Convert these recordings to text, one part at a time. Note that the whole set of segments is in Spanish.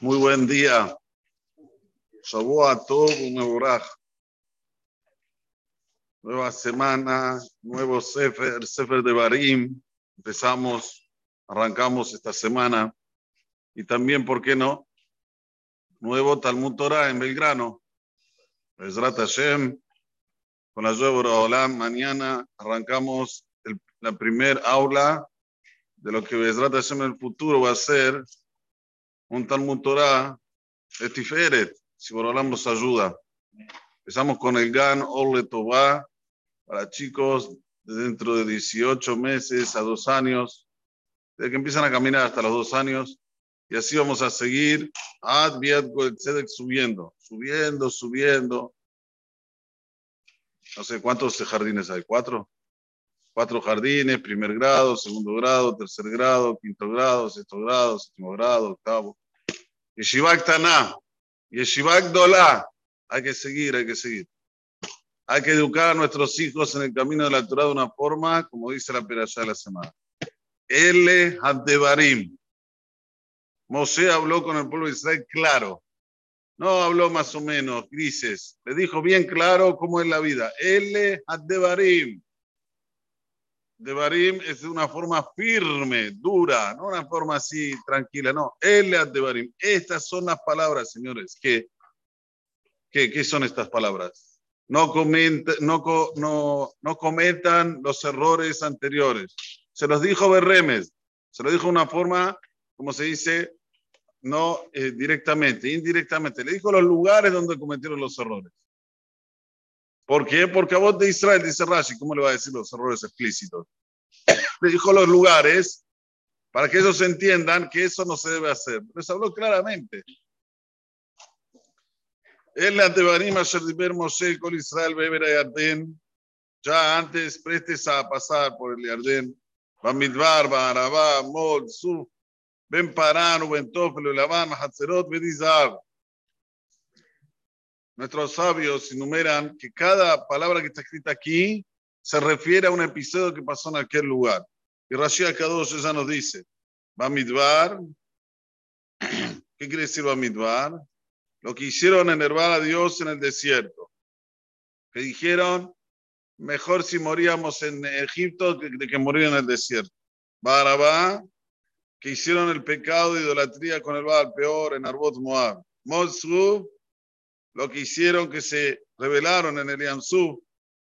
Muy buen día. Shabua Tov Mevorach. Nueva semana, nuevo Sefer, Sefer de Barim. Empezamos, arrancamos esta semana. Y también, ¿por qué no? Nuevo Talmud Torah en Belgrano. Ezrat Hashem. Con la lluvia mañana arrancamos el, la primer aula de lo que Bezrat Hashem en el futuro va a ser un Talmud Torah de Tiferet, si Borolam nos ayuda. Empezamos con el GAN Orle Tová para chicos de dentro de 18 meses a dos años, desde que empiezan a caminar hasta los dos años, y así vamos a seguir Ad subiendo, subiendo, subiendo. No sé cuántos jardines hay, cuatro cuatro jardines, primer grado, segundo grado, tercer grado, quinto grado, sexto grado, séptimo grado, octavo. Yeshivak Taná, Yeshivak Dolá. Hay que seguir, hay que seguir. Hay que educar a nuestros hijos en el camino de la Torah de una forma, como dice la perashá de la semana. L. Haddevarim. Moshe habló con el pueblo de Israel claro. No habló más o menos, grises. Le dijo bien claro cómo es la vida. L. Haddevarim de Barim es una forma firme, dura, no una forma así tranquila, no. El de Barim. Estas son las palabras, señores, que, ¿qué son estas palabras? No, comenta, no, no, no comentan los errores anteriores. Se los dijo Berremes, se lo dijo de una forma, como se dice, no eh, directamente, indirectamente. Le dijo los lugares donde cometieron los errores. ¿Por qué? Porque a vos de Israel, dice Rashi, ¿cómo le va a decir los errores explícitos? Le dijo los lugares para que ellos entiendan que eso no se debe hacer. Les habló claramente. El Antebarim Asher Moshe con Israel Beber Yarden. Ya antes prestes a pasar por el Yarden. Bamidbar, Barabá, Mol, Suf, Ben Paran, Ben Tofel, Hatzerot, Bedizar. Nuestros sabios enumeran que cada palabra que está escrita aquí se refiere a un episodio que pasó en aquel lugar. Y Rashi Akadosh ya nos dice, Bamidbar, ¿qué quiere decir Bamidbar? Lo que hicieron enervar a Dios en el desierto. Que dijeron, mejor si moríamos en Egipto que, que morir en el desierto. Barabá, que hicieron el pecado de idolatría con el Baal peor en Arbot Moab. Mosrub, lo que hicieron que se rebelaron en el Yansú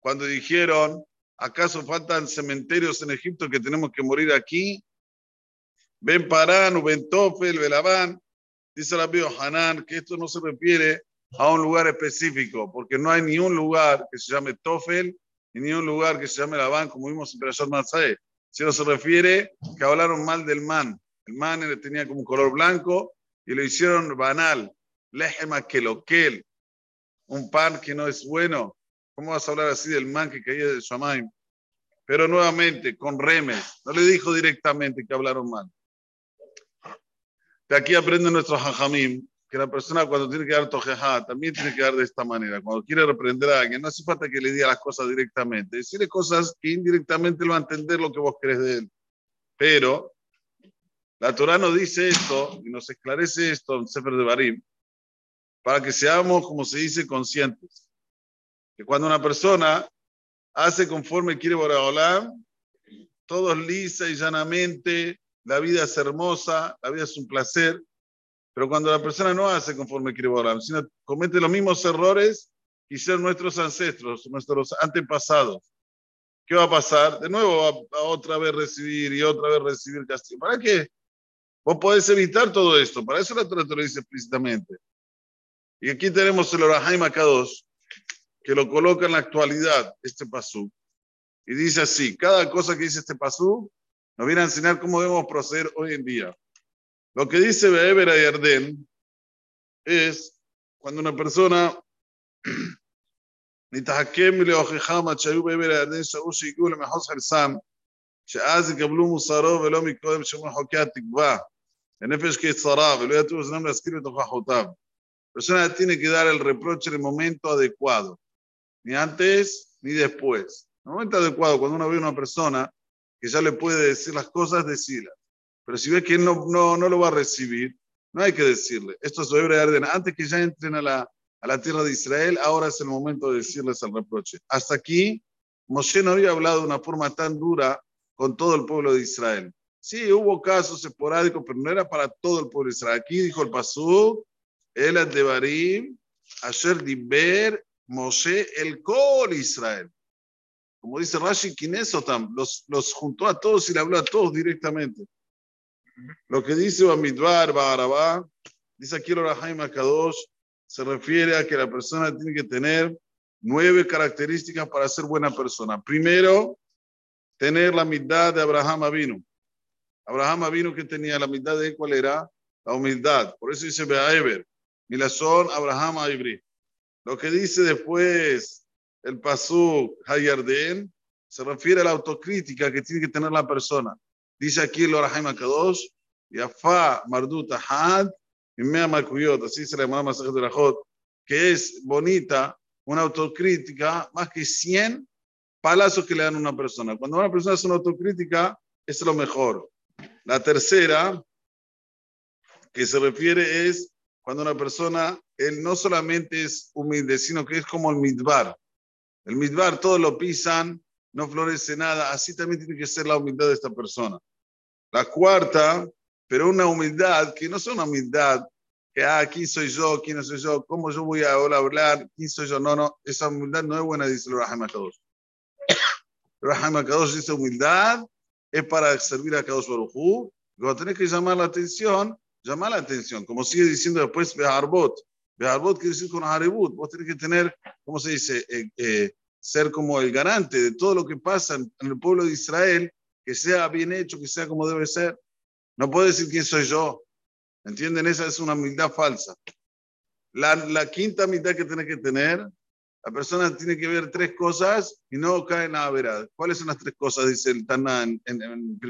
cuando dijeron, ¿acaso faltan cementerios en Egipto que tenemos que morir aquí? Ben Parán, Ben Tofel, Belabán, dice la Hanan, que esto no se refiere a un lugar específico, porque no hay ni un lugar que se llame Tofel y ni un lugar que se llame Labán, como vimos en Perashot Masae. Si no se refiere que hablaron mal del man. El man tenía como un color blanco y lo hicieron banal. Lejema kelokel un pan que no es bueno. ¿Cómo vas a hablar así del man que caía de Shamaim? Pero nuevamente, con remes, no le dijo directamente que hablaron mal. De aquí aprende nuestro hajamim que la persona cuando tiene que dar tojejá también tiene que dar de esta manera. Cuando quiere reprender a alguien, no hace falta que le diga las cosas directamente. Decirle cosas que indirectamente lo va a entender lo que vos crees de él. Pero la Torah nos dice esto y nos esclarece esto en Sefer de Barim, para que seamos, como se dice, conscientes. Que cuando una persona hace conforme quiere Boraholam, todo es lisa y llanamente, la vida es hermosa, la vida es un placer, pero cuando la persona no hace conforme quiere Boraholam, sino comete los mismos errores que hicieron nuestros ancestros, nuestros antepasados, ¿qué va a pasar? De nuevo a otra vez recibir y otra vez recibir castigo. ¿Para qué? Vos podés evitar todo esto, para eso la Torah te lo dice explícitamente. Y aquí tenemos el Orahaim Akadosh, que lo coloca en la actualidad, este pasú. Y dice así, cada cosa que dice este pasú nos viene a enseñar cómo debemos proceder hoy en día. Lo que dice Beber Yarden es cuando una persona נתחכם להוכיחם עד שהיו בעבר הירדן שראו שהגיעו למחוז חרסם, שאז יקבלו מוסרו ולא מקודם שמרו חוקי התקווה, הנפש כצרה, ולא יטו אוזנם להשכיל בתוכחותיו persona tiene que dar el reproche en el momento adecuado, ni antes ni después. En el momento adecuado, cuando uno ve a una persona que ya le puede decir las cosas, decirlas. Pero si ve que no, no, no lo va a recibir, No hay que decirle. Esto es sobre Arden. Antes que ya entren a la, a la tierra de Israel, ahora es el momento de decirles el reproche. Hasta aquí, Moshe no había hablado de una forma tan dura con todo el pueblo de Israel. Sí, hubo casos esporádicos, pero no era para todo el pueblo de Israel. Aquí dijo el Pasú, el Barim, Asher Diber, Moshe, el Kol Israel. Como dice Rashi Kinesotam, los, los juntó a todos y le habló a todos directamente. Lo que dice Bamidbar, Baharabá, dice aquí el Orahaim Akadosh, se refiere a que la persona tiene que tener nueve características para ser buena persona. Primero, tener la mitad de Abraham vino. Abraham vino que tenía la mitad de cuál era la humildad. Por eso dice Beaeber, Milazón Abraham Ibri. Lo que dice después el Pasuk Hayarden se refiere a la autocrítica que tiene que tener la persona. Dice aquí el Orahaim Akadosh, Yafa Mardut Ahad, Mea Makuyot, así se le llama de la Jot, que es bonita, una autocrítica, más que 100 palazos que le dan a una persona. Cuando una persona hace una autocrítica, es lo mejor. La tercera, que se refiere es cuando una persona, él no solamente es humilde, sino que es como el midbar. El midbar, todos lo pisan, no florece nada. Así también tiene que ser la humildad de esta persona. La cuarta, pero una humildad que no es una humildad que, ah, ¿quién soy yo? ¿Quién no soy yo? ¿Cómo yo voy a hablar? ¿Quién soy yo? No, no, esa humildad no es buena, dice el Rahim Akadosh. Rahim Akadosh dice humildad es para servir a Kadosh Baruj Cuando tenés que llamar la atención, llama la atención, como sigue diciendo después Bearbot. Bearbot quiere decir con Harebut. Vos tenés que tener, ¿cómo se dice? Eh, eh, ser como el garante de todo lo que pasa en el pueblo de Israel, que sea bien hecho, que sea como debe ser. No puedo decir quién soy yo. ¿Entienden? Esa es una humildad falsa. La, la quinta mitad que tiene que tener, la persona tiene que ver tres cosas y no cae en la verdad. ¿Cuáles son las tres cosas? Dice el Tana en, en, en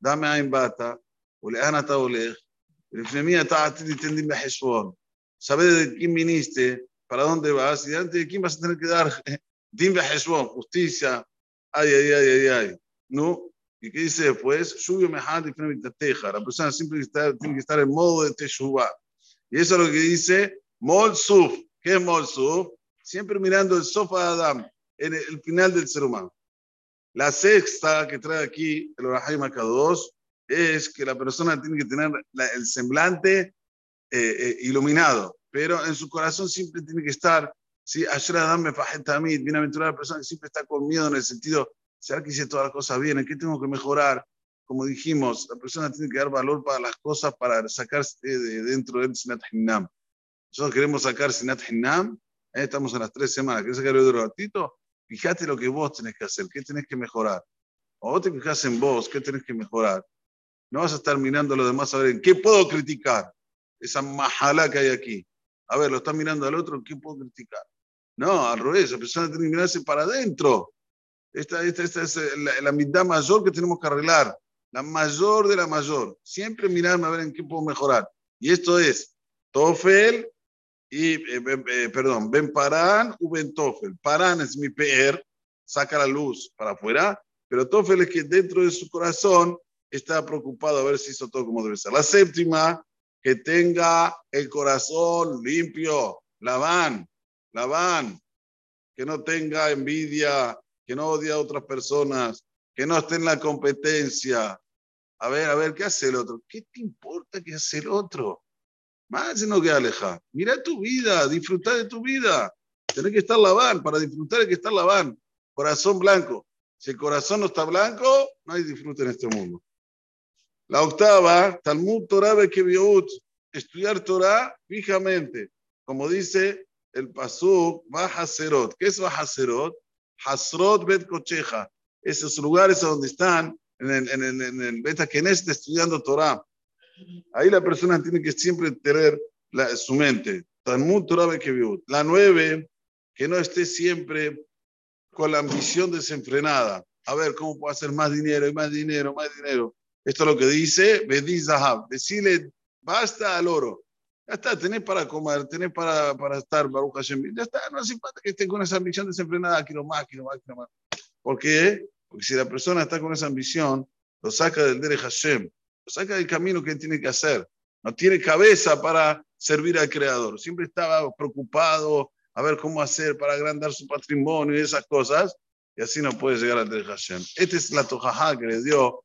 Dame a Imbata, Uleana Taulej, Refne mía, Saber de quién viniste, para dónde vas y delante de quién vas a tener que dar din justicia. Ay, ay, ay, ay, ay. ¿No? ¿Y qué dice después? Subió mejad y teja. La persona siempre tiene que estar en modo de teshuva. Y eso es lo que dice Molsuf. ¿Qué es Molsuf? Siempre mirando el sofá de Adam, en el final del ser humano. La sexta que trae aquí el Orahai Makados es que la persona tiene que tener el semblante eh, eh, iluminado, pero en su corazón siempre tiene que estar, ¿sí? Me tamid, bienaventurada la persona que siempre está con miedo en el sentido ¿Será que hice todas las cosas bien? ¿En qué tengo que mejorar? Como dijimos, la persona tiene que dar valor para las cosas para sacar de dentro del Sinat Hinnam. Nosotros queremos sacar Sinat Hinnam, estamos en las tres semanas. ¿Quieres sacar el ratito? Fíjate lo que vos tenés que hacer, qué tenés que mejorar. O vos te fijas en vos, qué tenés que mejorar. No vas a estar mirando a los demás a ver en qué puedo criticar. Esa majala que hay aquí. A ver, lo estás mirando al otro, ¿qué puedo criticar? No, al revés, la persona tiene que mirarse para adentro. Esta, esta, esta es la, la, mitad mayor que tenemos que arreglar, la mayor de la mayor. Siempre mirarme a ver en qué puedo mejorar. Y esto es Tofel y, eh, eh, perdón, Ben Parán u Ben Tofel. Parán es mi PR, saca la luz para afuera, pero Tofel es que dentro de su corazón está preocupado a ver si hizo todo como debe ser. La séptima, que tenga el corazón limpio, la van, la van, que no tenga envidia, que no odia a otras personas, que no esté en la competencia. A ver, a ver, ¿qué hace el otro? ¿Qué te importa qué hace el otro? Más no que aleja. Mira tu vida, disfruta de tu vida. Tienes que estar laván, para disfrutar hay que estar laván. Corazón blanco. Si el corazón no está blanco, no hay disfrute en este mundo. La octava, Talmud Torah Bekeviut, estudiar Torah fijamente. Como dice el Pasuk, Baja Serot. ¿Qué es Baja Serot? Hasrot Bet Kocheja, esos lugares donde están en el, en el, en el Beta Kenes estudiando Torah. Ahí la persona tiene que siempre tener la, su mente. Talmud Torah La nueve, que no esté siempre con la ambición desenfrenada. A ver, ¿cómo puedo hacer más dinero y más dinero, más dinero? Esto es lo que dice Bedi Zahab. Decirle, basta al oro. Ya está, tenés para comer, tenés para, para estar, Baruch Hashem. Ya está, no hace falta que estén con esa ambición desenfrenada, quiero más, quiero más, quiero más. ¿Por qué? Porque si la persona está con esa ambición, lo saca del Dere Hashem, lo saca del camino que él tiene que hacer. no tiene cabeza para servir al Creador. Siempre estaba preocupado a ver cómo hacer para agrandar su patrimonio y esas cosas, y así no puede llegar a tener Hashem. Esta es la tojajá que le dio